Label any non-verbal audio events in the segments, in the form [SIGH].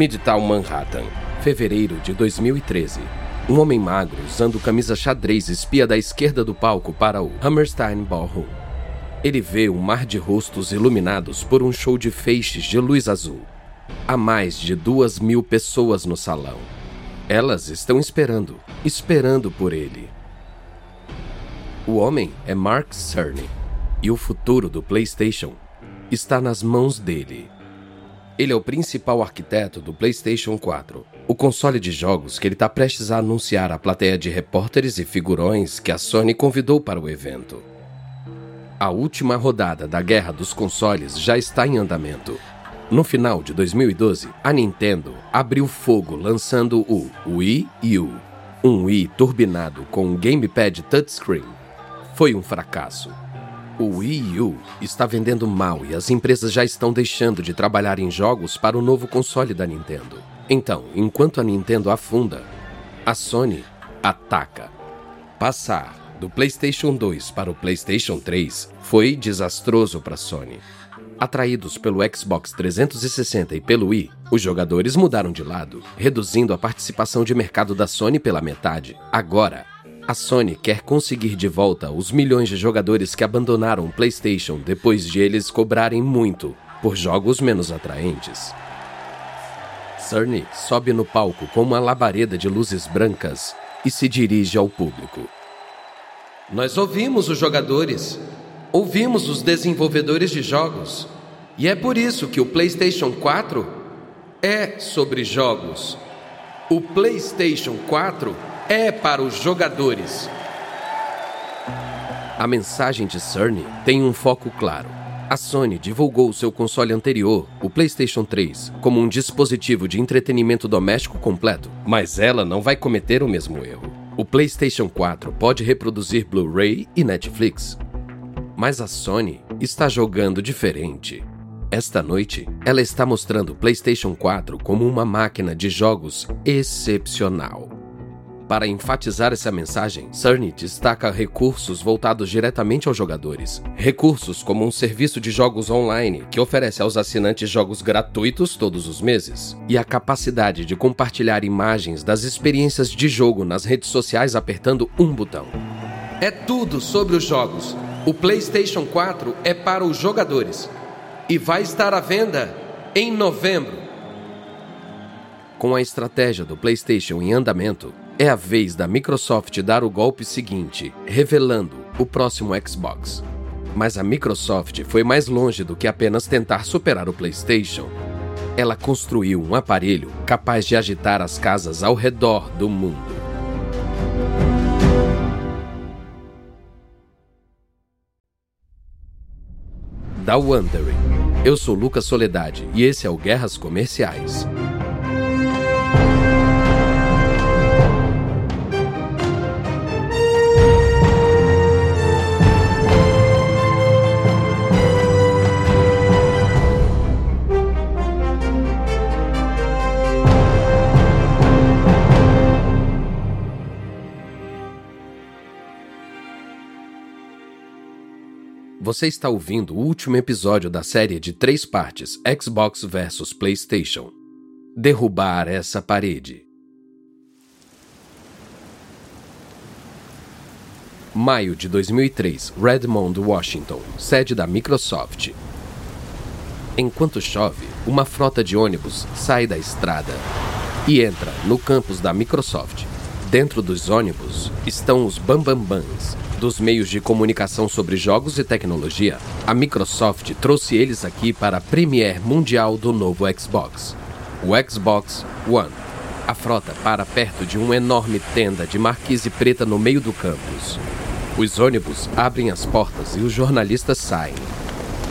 Midtown Manhattan, fevereiro de 2013. Um homem magro, usando camisa xadrez, espia da esquerda do palco para o Hammerstein Ballroom. Ele vê um mar de rostos iluminados por um show de feixes de luz azul. Há mais de duas mil pessoas no salão. Elas estão esperando, esperando por ele. O homem é Mark Cerny e o futuro do PlayStation está nas mãos dele. Ele é o principal arquiteto do PlayStation 4, o console de jogos que ele está prestes a anunciar à plateia de repórteres e figurões que a Sony convidou para o evento. A última rodada da guerra dos consoles já está em andamento. No final de 2012, a Nintendo abriu fogo lançando o Wii U, um Wii turbinado com um gamepad touchscreen. Foi um fracasso. O Wii U está vendendo mal e as empresas já estão deixando de trabalhar em jogos para o novo console da Nintendo. Então, enquanto a Nintendo afunda, a Sony ataca. Passar do PlayStation 2 para o PlayStation 3 foi desastroso para a Sony. Atraídos pelo Xbox 360 e pelo Wii, os jogadores mudaram de lado, reduzindo a participação de mercado da Sony pela metade. Agora, a Sony quer conseguir de volta os milhões de jogadores que abandonaram o PlayStation depois de eles cobrarem muito por jogos menos atraentes. Cerny sobe no palco com uma labareda de luzes brancas e se dirige ao público. Nós ouvimos os jogadores, ouvimos os desenvolvedores de jogos, e é por isso que o PlayStation 4 é sobre jogos. O PlayStation 4 é para os jogadores. A mensagem de Cerny tem um foco claro. A Sony divulgou seu console anterior, o PlayStation 3, como um dispositivo de entretenimento doméstico completo, mas ela não vai cometer o mesmo erro. O PlayStation 4 pode reproduzir Blu-ray e Netflix. Mas a Sony está jogando diferente. Esta noite, ela está mostrando o PlayStation 4 como uma máquina de jogos excepcional. Para enfatizar essa mensagem, Cerny destaca recursos voltados diretamente aos jogadores. Recursos como um serviço de jogos online que oferece aos assinantes jogos gratuitos todos os meses, e a capacidade de compartilhar imagens das experiências de jogo nas redes sociais apertando um botão. É tudo sobre os jogos. O PlayStation 4 é para os jogadores e vai estar à venda em novembro. Com a estratégia do PlayStation em andamento, é a vez da Microsoft dar o golpe seguinte, revelando o próximo Xbox. Mas a Microsoft foi mais longe do que apenas tentar superar o PlayStation. Ela construiu um aparelho capaz de agitar as casas ao redor do mundo. Da Wondering. Eu sou Lucas Soledade e esse é o Guerras Comerciais. Você está ouvindo o último episódio da série de três partes Xbox vs PlayStation. Derrubar essa parede. Maio de 2003, Redmond, Washington, sede da Microsoft. Enquanto chove, uma frota de ônibus sai da estrada e entra no campus da Microsoft. Dentro dos ônibus estão os Bambambans, dos meios de comunicação sobre jogos e tecnologia, a Microsoft trouxe eles aqui para a premiere mundial do novo Xbox, o Xbox One. A frota para perto de uma enorme tenda de marquise preta no meio do campus. Os ônibus abrem as portas e os jornalistas saem.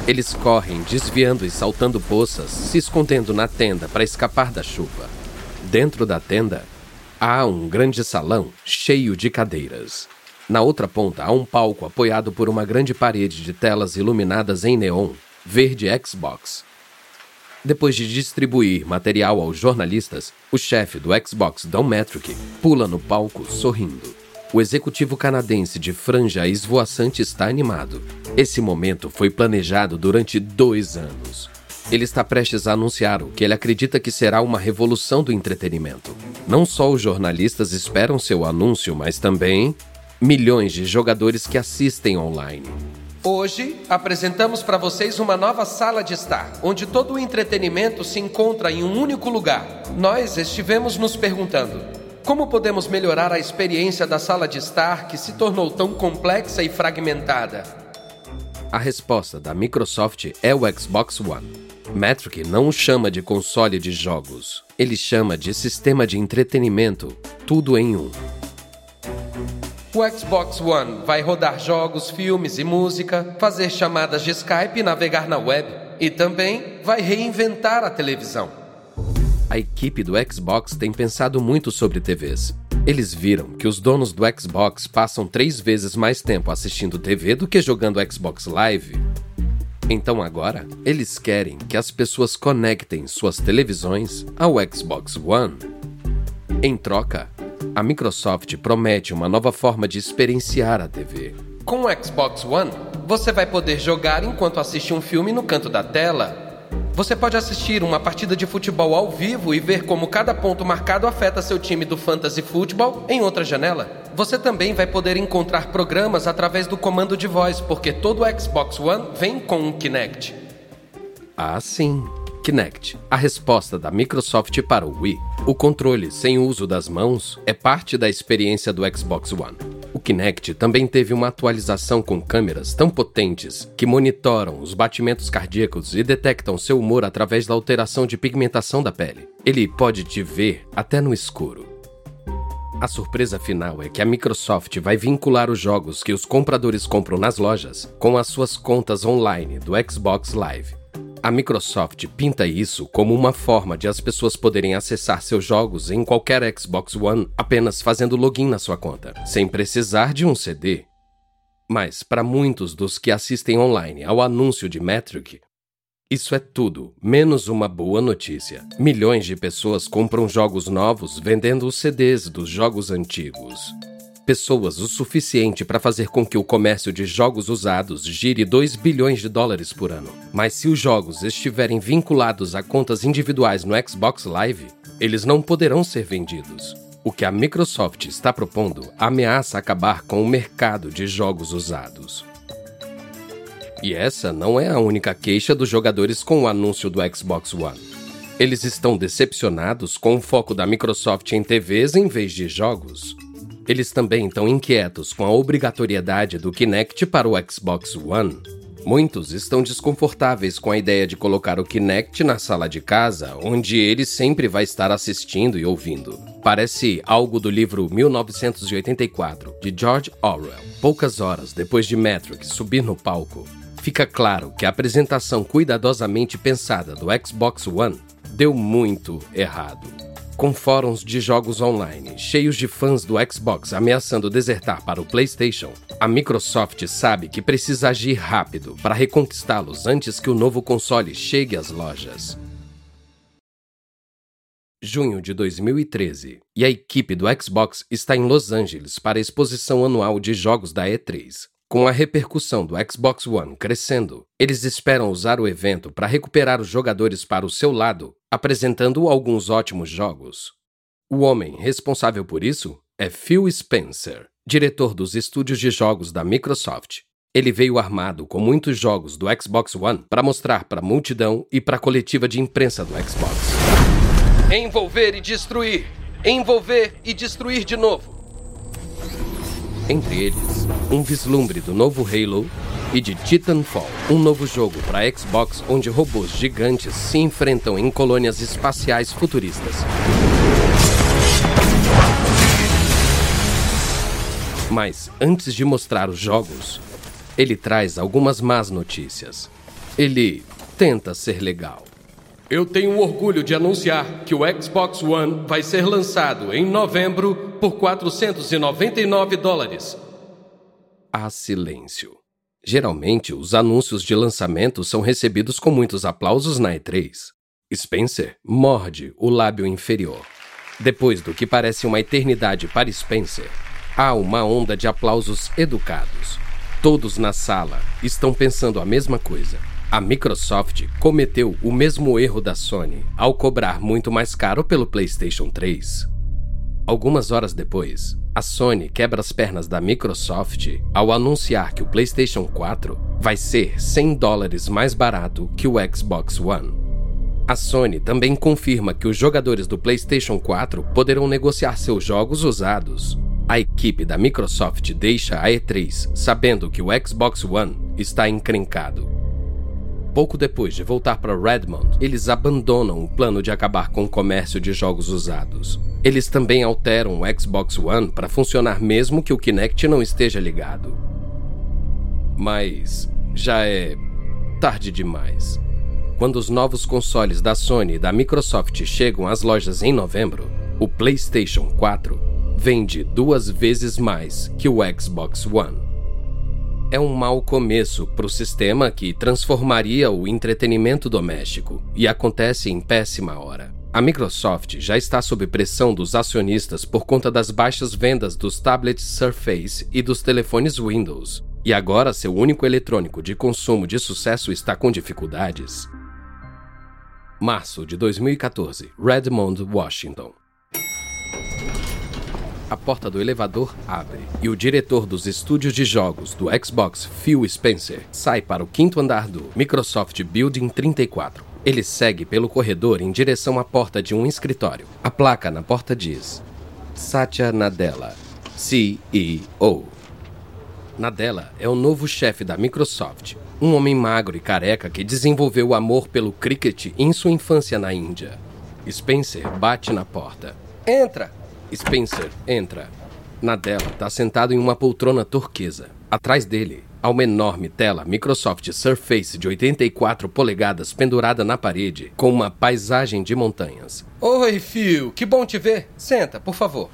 Eles correm, desviando e saltando poças, se escondendo na tenda para escapar da chuva. Dentro da tenda, há um grande salão cheio de cadeiras. Na outra ponta há um palco apoiado por uma grande parede de telas iluminadas em neon, verde Xbox. Depois de distribuir material aos jornalistas, o chefe do Xbox, Don Metric, pula no palco sorrindo. O executivo canadense de franja esvoaçante está animado. Esse momento foi planejado durante dois anos. Ele está prestes a anunciar o que ele acredita que será uma revolução do entretenimento. Não só os jornalistas esperam seu anúncio, mas também milhões de jogadores que assistem online. Hoje apresentamos para vocês uma nova sala de estar, onde todo o entretenimento se encontra em um único lugar. Nós estivemos nos perguntando: como podemos melhorar a experiência da sala de estar que se tornou tão complexa e fragmentada? A resposta da Microsoft é o Xbox One. Metric não o chama de console de jogos, ele chama de sistema de entretenimento, tudo em um. O Xbox One vai rodar jogos, filmes e música, fazer chamadas de Skype e navegar na web, e também vai reinventar a televisão. A equipe do Xbox tem pensado muito sobre TVs. Eles viram que os donos do Xbox passam três vezes mais tempo assistindo TV do que jogando Xbox Live. Então agora, eles querem que as pessoas conectem suas televisões ao Xbox One. Em troca, a Microsoft promete uma nova forma de experienciar a TV. Com o Xbox One, você vai poder jogar enquanto assiste um filme no canto da tela você pode assistir uma partida de futebol ao vivo e ver como cada ponto marcado afeta seu time do Fantasy Football em outra janela. Você também vai poder encontrar programas através do comando de voz, porque todo o Xbox One vem com um Kinect. Ah, sim. Kinect, a resposta da Microsoft para o Wii. O controle sem uso das mãos é parte da experiência do Xbox One. O Kinect também teve uma atualização com câmeras tão potentes que monitoram os batimentos cardíacos e detectam seu humor através da alteração de pigmentação da pele. Ele pode te ver até no escuro. A surpresa final é que a Microsoft vai vincular os jogos que os compradores compram nas lojas com as suas contas online do Xbox Live. A Microsoft pinta isso como uma forma de as pessoas poderem acessar seus jogos em qualquer Xbox One apenas fazendo login na sua conta, sem precisar de um CD. Mas, para muitos dos que assistem online ao anúncio de Metric, isso é tudo, menos uma boa notícia. Milhões de pessoas compram jogos novos vendendo os CDs dos jogos antigos pessoas o suficiente para fazer com que o comércio de jogos usados gire 2 bilhões de dólares por ano. Mas se os jogos estiverem vinculados a contas individuais no Xbox Live, eles não poderão ser vendidos. O que a Microsoft está propondo ameaça acabar com o mercado de jogos usados. E essa não é a única queixa dos jogadores com o anúncio do Xbox One. Eles estão decepcionados com o foco da Microsoft em TVs em vez de jogos. Eles também estão inquietos com a obrigatoriedade do Kinect para o Xbox One. Muitos estão desconfortáveis com a ideia de colocar o Kinect na sala de casa, onde ele sempre vai estar assistindo e ouvindo. Parece algo do livro 1984, de George Orwell. Poucas horas depois de Matrix subir no palco, fica claro que a apresentação cuidadosamente pensada do Xbox One deu muito errado com fóruns de jogos online cheios de fãs do Xbox ameaçando desertar para o PlayStation, a Microsoft sabe que precisa agir rápido para reconquistá-los antes que o novo console chegue às lojas. Junho de 2013, e a equipe do Xbox está em Los Angeles para a exposição anual de jogos da E3. Com a repercussão do Xbox One crescendo, eles esperam usar o evento para recuperar os jogadores para o seu lado, apresentando alguns ótimos jogos. O homem responsável por isso é Phil Spencer, diretor dos estúdios de jogos da Microsoft. Ele veio armado com muitos jogos do Xbox One para mostrar para a multidão e para a coletiva de imprensa do Xbox. Envolver e destruir. Envolver e destruir de novo. Entre eles, um vislumbre do novo Halo e de Titanfall, um novo jogo para Xbox onde robôs gigantes se enfrentam em colônias espaciais futuristas. Mas antes de mostrar os jogos, ele traz algumas más notícias. Ele tenta ser legal. Eu tenho orgulho de anunciar que o Xbox One vai ser lançado em novembro por 499 dólares. Há silêncio. Geralmente, os anúncios de lançamento são recebidos com muitos aplausos na E3. Spencer morde o lábio inferior. Depois do que parece uma eternidade para Spencer, há uma onda de aplausos educados. Todos na sala estão pensando a mesma coisa. A Microsoft cometeu o mesmo erro da Sony ao cobrar muito mais caro pelo PlayStation 3. Algumas horas depois, a Sony quebra as pernas da Microsoft ao anunciar que o PlayStation 4 vai ser 100 dólares mais barato que o Xbox One. A Sony também confirma que os jogadores do PlayStation 4 poderão negociar seus jogos usados. A equipe da Microsoft deixa a E3 sabendo que o Xbox One está encrencado. Pouco depois de voltar para Redmond, eles abandonam o plano de acabar com o comércio de jogos usados. Eles também alteram o Xbox One para funcionar mesmo que o Kinect não esteja ligado. Mas já é tarde demais. Quando os novos consoles da Sony e da Microsoft chegam às lojas em novembro, o PlayStation 4 vende duas vezes mais que o Xbox One é um mau começo para o sistema que transformaria o entretenimento doméstico e acontece em péssima hora. A Microsoft já está sob pressão dos acionistas por conta das baixas vendas dos tablets Surface e dos telefones Windows, e agora seu único eletrônico de consumo de sucesso está com dificuldades. Março de 2014, Redmond, Washington. A porta do elevador abre e o diretor dos estúdios de jogos do Xbox, Phil Spencer, sai para o quinto andar do Microsoft Building 34. Ele segue pelo corredor em direção à porta de um escritório. A placa na porta diz: Satya Nadella, CEO. Nadella é o novo chefe da Microsoft, um homem magro e careca que desenvolveu o amor pelo cricket em sua infância na Índia. Spencer bate na porta. Entra! Spencer entra. Nadella está sentado em uma poltrona turquesa. Atrás dele, há uma enorme tela Microsoft Surface de 84 polegadas pendurada na parede, com uma paisagem de montanhas. Oi, Phil, que bom te ver. Senta, por favor.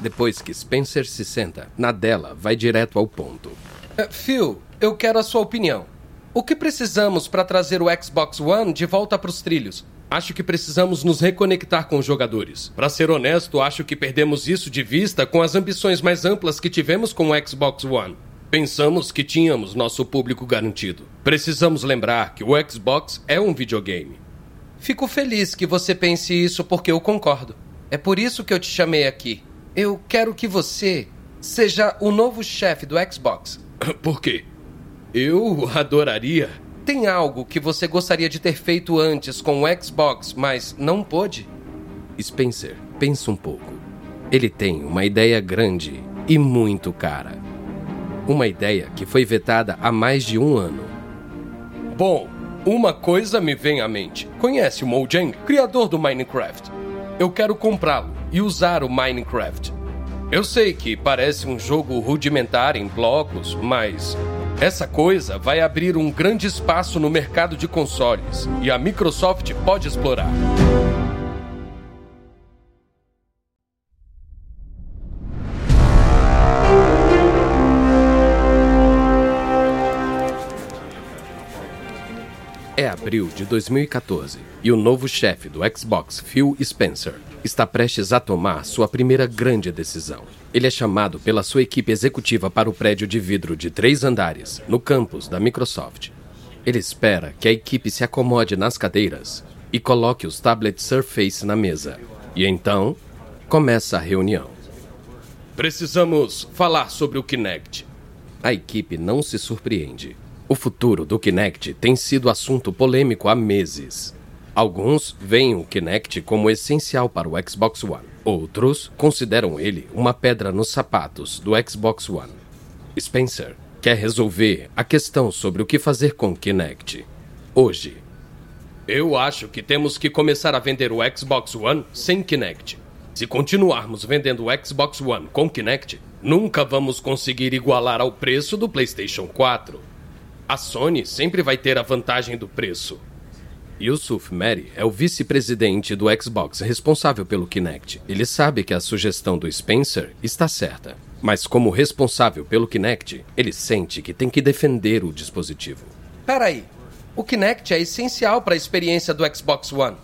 Depois que Spencer se senta, Nadella vai direto ao ponto. Uh, Phil, eu quero a sua opinião. O que precisamos para trazer o Xbox One de volta para os trilhos? Acho que precisamos nos reconectar com os jogadores. Para ser honesto, acho que perdemos isso de vista com as ambições mais amplas que tivemos com o Xbox One. Pensamos que tínhamos nosso público garantido. Precisamos lembrar que o Xbox é um videogame. Fico feliz que você pense isso porque eu concordo. É por isso que eu te chamei aqui. Eu quero que você seja o novo chefe do Xbox. [COUGHS] Por quê? Eu adoraria tem algo que você gostaria de ter feito antes com o Xbox, mas não pôde? Spencer, pensa um pouco. Ele tem uma ideia grande e muito cara. Uma ideia que foi vetada há mais de um ano. Bom, uma coisa me vem à mente. Conhece o Mojang, criador do Minecraft? Eu quero comprá-lo e usar o Minecraft. Eu sei que parece um jogo rudimentar em blocos, mas essa coisa vai abrir um grande espaço no mercado de consoles e a Microsoft pode explorar. É abril de 2014 e o novo chefe do Xbox, Phil Spencer, está prestes a tomar sua primeira grande decisão. Ele é chamado pela sua equipe executiva para o prédio de vidro de três andares, no campus da Microsoft. Ele espera que a equipe se acomode nas cadeiras e coloque os tablets Surface na mesa. E então, começa a reunião. Precisamos falar sobre o Kinect. A equipe não se surpreende. O futuro do Kinect tem sido assunto polêmico há meses. Alguns veem o Kinect como essencial para o Xbox One. Outros consideram ele uma pedra nos sapatos do Xbox One. Spencer quer resolver a questão sobre o que fazer com o Kinect. Hoje. Eu acho que temos que começar a vender o Xbox One sem Kinect. Se continuarmos vendendo o Xbox One com Kinect, nunca vamos conseguir igualar ao preço do PlayStation 4. A Sony sempre vai ter a vantagem do preço. Yusuf Mary é o vice-presidente do Xbox responsável pelo Kinect. Ele sabe que a sugestão do Spencer está certa, mas como responsável pelo Kinect, ele sente que tem que defender o dispositivo. Peraí, o Kinect é essencial para a experiência do Xbox One.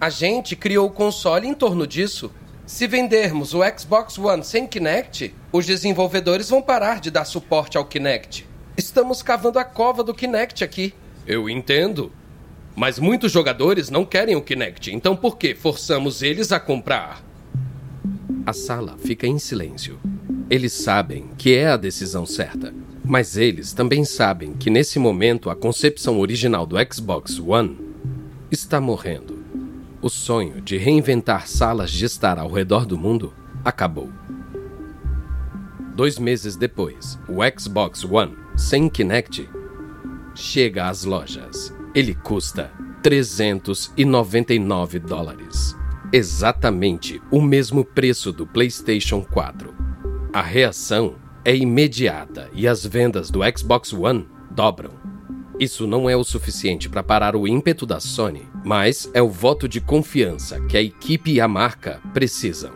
A gente criou o console em torno disso. Se vendermos o Xbox One sem Kinect, os desenvolvedores vão parar de dar suporte ao Kinect. Estamos cavando a cova do Kinect aqui. Eu entendo. Mas muitos jogadores não querem o Kinect, então por que forçamos eles a comprar? A sala fica em silêncio. Eles sabem que é a decisão certa, mas eles também sabem que nesse momento a concepção original do Xbox One está morrendo. O sonho de reinventar salas de estar ao redor do mundo acabou. Dois meses depois, o Xbox One, sem Kinect, chega às lojas. Ele custa 399 dólares. Exatamente o mesmo preço do PlayStation 4. A reação é imediata e as vendas do Xbox One dobram. Isso não é o suficiente para parar o ímpeto da Sony, mas é o voto de confiança que a equipe e a marca precisam.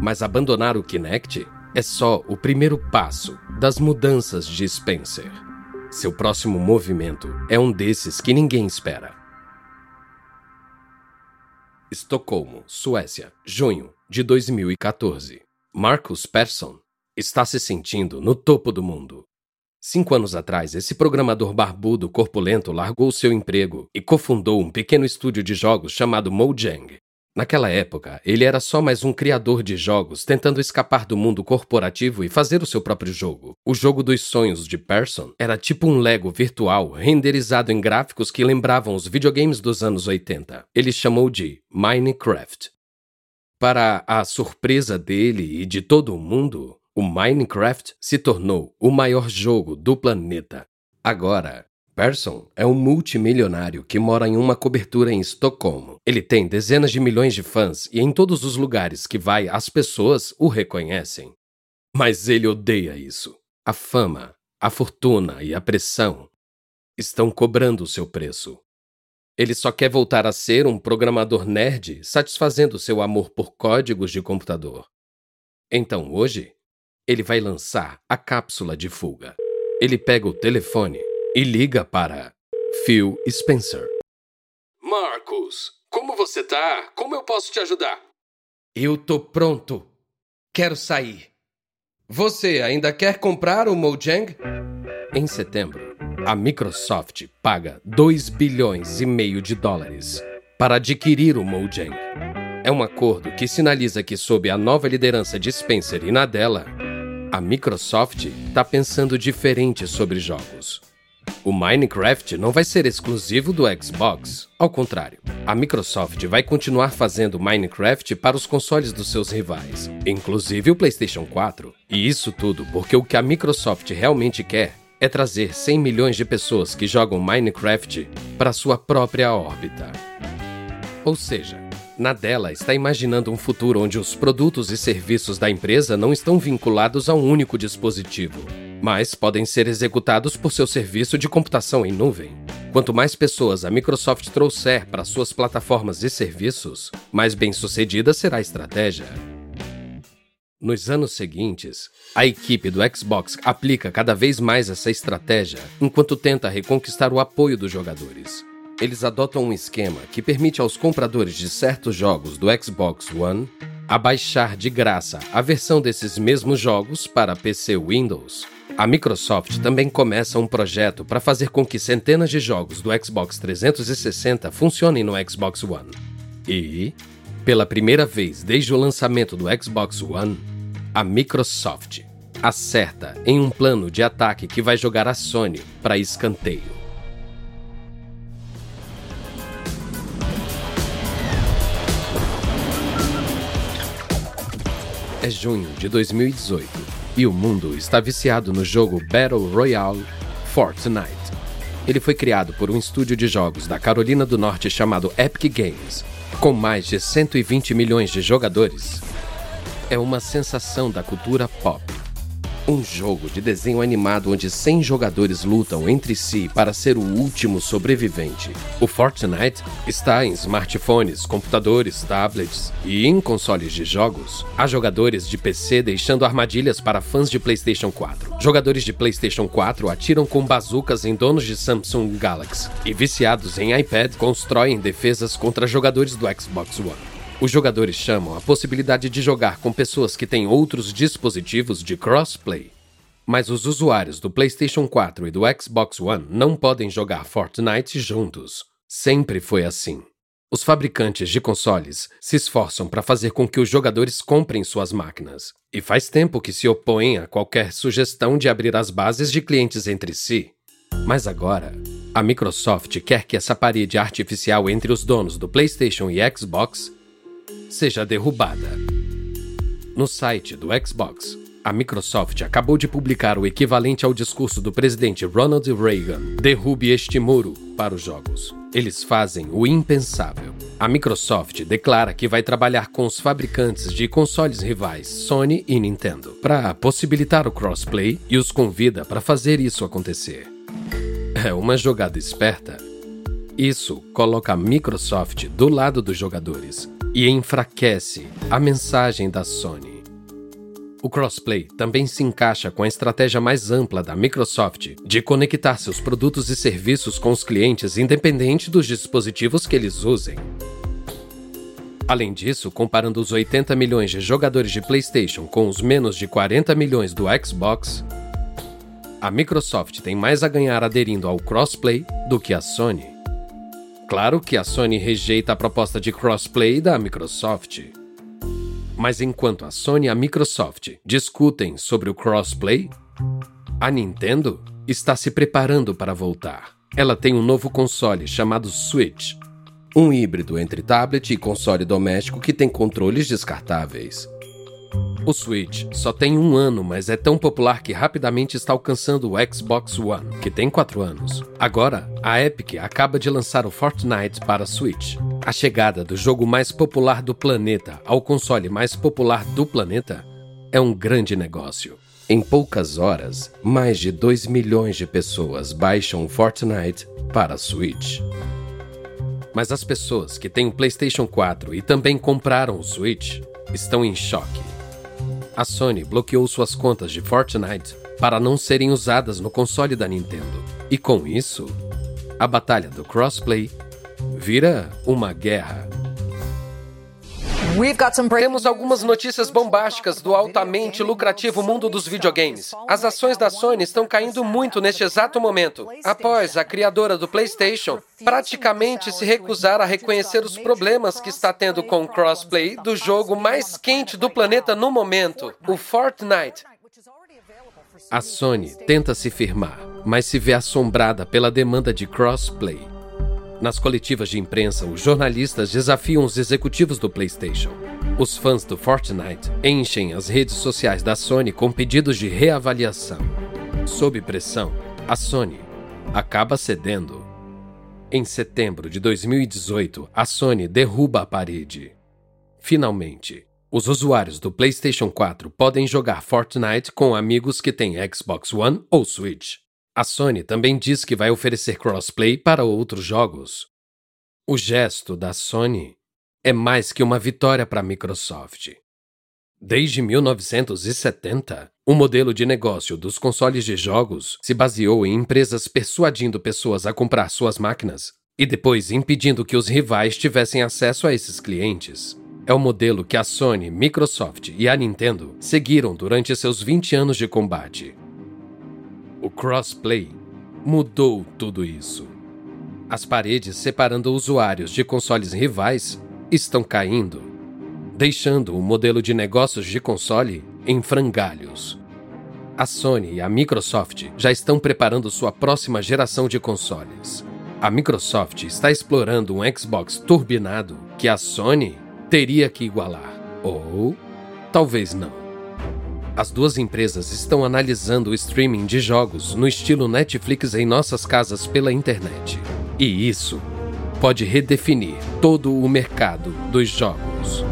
Mas abandonar o Kinect é só o primeiro passo das mudanças de Spencer. Seu próximo movimento é um desses que ninguém espera. Estocolmo, Suécia, junho de 2014. Marcus Persson está se sentindo no topo do mundo. Cinco anos atrás, esse programador barbudo corpulento largou seu emprego e cofundou um pequeno estúdio de jogos chamado Mojang, Naquela época, ele era só mais um criador de jogos tentando escapar do mundo corporativo e fazer o seu próprio jogo. O jogo dos sonhos de Person era tipo um Lego virtual renderizado em gráficos que lembravam os videogames dos anos 80. Ele chamou de Minecraft. Para a surpresa dele e de todo mundo, o Minecraft se tornou o maior jogo do planeta. Agora, Persson é um multimilionário que mora em uma cobertura em Estocolmo. Ele tem dezenas de milhões de fãs e em todos os lugares que vai as pessoas o reconhecem. Mas ele odeia isso. A fama, a fortuna e a pressão estão cobrando o seu preço. Ele só quer voltar a ser um programador nerd satisfazendo seu amor por códigos de computador. Então hoje, ele vai lançar a cápsula de fuga. Ele pega o telefone e liga para Phil Spencer. Marcos, como você tá? Como eu posso te ajudar? Eu tô pronto. Quero sair. Você ainda quer comprar o Mojang? Em setembro, a Microsoft paga 2 bilhões e meio de dólares para adquirir o Mojang. É um acordo que sinaliza que, sob a nova liderança de Spencer e Nadella, a Microsoft está pensando diferente sobre jogos. O Minecraft não vai ser exclusivo do Xbox. Ao contrário, a Microsoft vai continuar fazendo Minecraft para os consoles dos seus rivais, inclusive o PlayStation 4. E isso tudo porque o que a Microsoft realmente quer é trazer 100 milhões de pessoas que jogam Minecraft para sua própria órbita. Ou seja, Nadella está imaginando um futuro onde os produtos e serviços da empresa não estão vinculados a um único dispositivo, mas podem ser executados por seu serviço de computação em nuvem. Quanto mais pessoas a Microsoft trouxer para suas plataformas e serviços, mais bem-sucedida será a estratégia. Nos anos seguintes, a equipe do Xbox aplica cada vez mais essa estratégia enquanto tenta reconquistar o apoio dos jogadores. Eles adotam um esquema que permite aos compradores de certos jogos do Xbox One abaixar de graça a versão desses mesmos jogos para PC Windows. A Microsoft também começa um projeto para fazer com que centenas de jogos do Xbox 360 funcionem no Xbox One. E, pela primeira vez desde o lançamento do Xbox One, a Microsoft acerta em um plano de ataque que vai jogar a Sony para escanteio. É junho de 2018 e o mundo está viciado no jogo Battle Royale Fortnite. Ele foi criado por um estúdio de jogos da Carolina do Norte chamado Epic Games, com mais de 120 milhões de jogadores. É uma sensação da cultura pop um jogo de desenho animado onde 100 jogadores lutam entre si para ser o último sobrevivente. O Fortnite está em smartphones, computadores, tablets e em consoles de jogos. Há jogadores de PC deixando armadilhas para fãs de PlayStation 4. Jogadores de PlayStation 4 atiram com bazucas em donos de Samsung Galaxy. E viciados em iPad constroem defesas contra jogadores do Xbox One. Os jogadores chamam a possibilidade de jogar com pessoas que têm outros dispositivos de crossplay. Mas os usuários do PlayStation 4 e do Xbox One não podem jogar Fortnite juntos. Sempre foi assim. Os fabricantes de consoles se esforçam para fazer com que os jogadores comprem suas máquinas, e faz tempo que se opõem a qualquer sugestão de abrir as bases de clientes entre si. Mas agora, a Microsoft quer que essa parede artificial entre os donos do PlayStation e Xbox seja derrubada. No site do Xbox, a Microsoft acabou de publicar o equivalente ao discurso do presidente Ronald Reagan: derrube este muro para os jogos. Eles fazem o impensável. A Microsoft declara que vai trabalhar com os fabricantes de consoles rivais Sony e Nintendo para possibilitar o crossplay e os convida para fazer isso acontecer. É uma jogada esperta. Isso coloca a Microsoft do lado dos jogadores e enfraquece a mensagem da Sony. O crossplay também se encaixa com a estratégia mais ampla da Microsoft de conectar seus produtos e serviços com os clientes independente dos dispositivos que eles usem. Além disso, comparando os 80 milhões de jogadores de PlayStation com os menos de 40 milhões do Xbox, a Microsoft tem mais a ganhar aderindo ao crossplay do que a Sony. Claro que a Sony rejeita a proposta de crossplay da Microsoft. Mas enquanto a Sony e a Microsoft discutem sobre o crossplay, a Nintendo está se preparando para voltar. Ela tem um novo console chamado Switch, um híbrido entre tablet e console doméstico que tem controles descartáveis. O Switch só tem um ano, mas é tão popular que rapidamente está alcançando o Xbox One, que tem quatro anos. Agora, a Epic acaba de lançar o Fortnite para Switch. A chegada do jogo mais popular do planeta ao console mais popular do planeta é um grande negócio. Em poucas horas, mais de 2 milhões de pessoas baixam o Fortnite para Switch. Mas as pessoas que têm o PlayStation 4 e também compraram o Switch estão em choque a Sony bloqueou suas contas de Fortnite para não serem usadas no console da Nintendo. E com isso, a batalha do crossplay vira uma guerra. Temos algumas notícias bombásticas do altamente lucrativo mundo dos videogames. As ações da Sony estão caindo muito neste exato momento, após a criadora do PlayStation praticamente se recusar a reconhecer os problemas que está tendo com o crossplay do jogo mais quente do planeta no momento, o Fortnite. A Sony tenta se firmar, mas se vê assombrada pela demanda de crossplay. Nas coletivas de imprensa, os jornalistas desafiam os executivos do PlayStation. Os fãs do Fortnite enchem as redes sociais da Sony com pedidos de reavaliação. Sob pressão, a Sony acaba cedendo. Em setembro de 2018, a Sony derruba a parede. Finalmente, os usuários do PlayStation 4 podem jogar Fortnite com amigos que têm Xbox One ou Switch. A Sony também diz que vai oferecer crossplay para outros jogos. O gesto da Sony é mais que uma vitória para a Microsoft. Desde 1970, o modelo de negócio dos consoles de jogos se baseou em empresas persuadindo pessoas a comprar suas máquinas e depois impedindo que os rivais tivessem acesso a esses clientes. É o modelo que a Sony, Microsoft e a Nintendo seguiram durante seus 20 anos de combate. O crossplay mudou tudo isso. As paredes separando usuários de consoles rivais estão caindo, deixando o modelo de negócios de console em frangalhos. A Sony e a Microsoft já estão preparando sua próxima geração de consoles. A Microsoft está explorando um Xbox turbinado que a Sony teria que igualar. Ou talvez não. As duas empresas estão analisando o streaming de jogos no estilo Netflix em nossas casas pela internet. E isso pode redefinir todo o mercado dos jogos.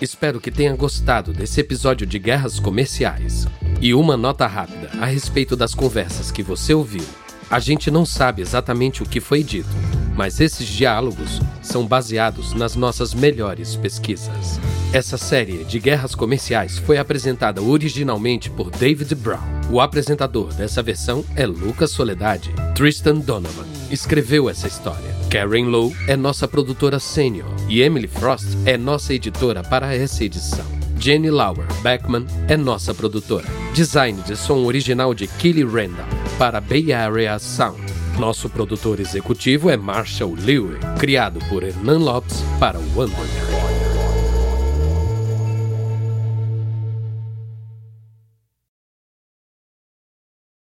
Espero que tenha gostado desse episódio de Guerras Comerciais. E uma nota rápida a respeito das conversas que você ouviu. A gente não sabe exatamente o que foi dito, mas esses diálogos são baseados nas nossas melhores pesquisas. Essa série de guerras comerciais foi apresentada originalmente por David Brown. O apresentador dessa versão é Lucas Soledade, Tristan Donovan. escreveu essa história. Karen Lowe é nossa produtora sênior e Emily Frost é nossa editora para essa edição. Jenny Lauer Beckman é nossa produtora. Design de som original de Kelly Randall para Bay Area Sound. Nosso produtor executivo é Marshall Lewy, criado por Hernan Lopes para o One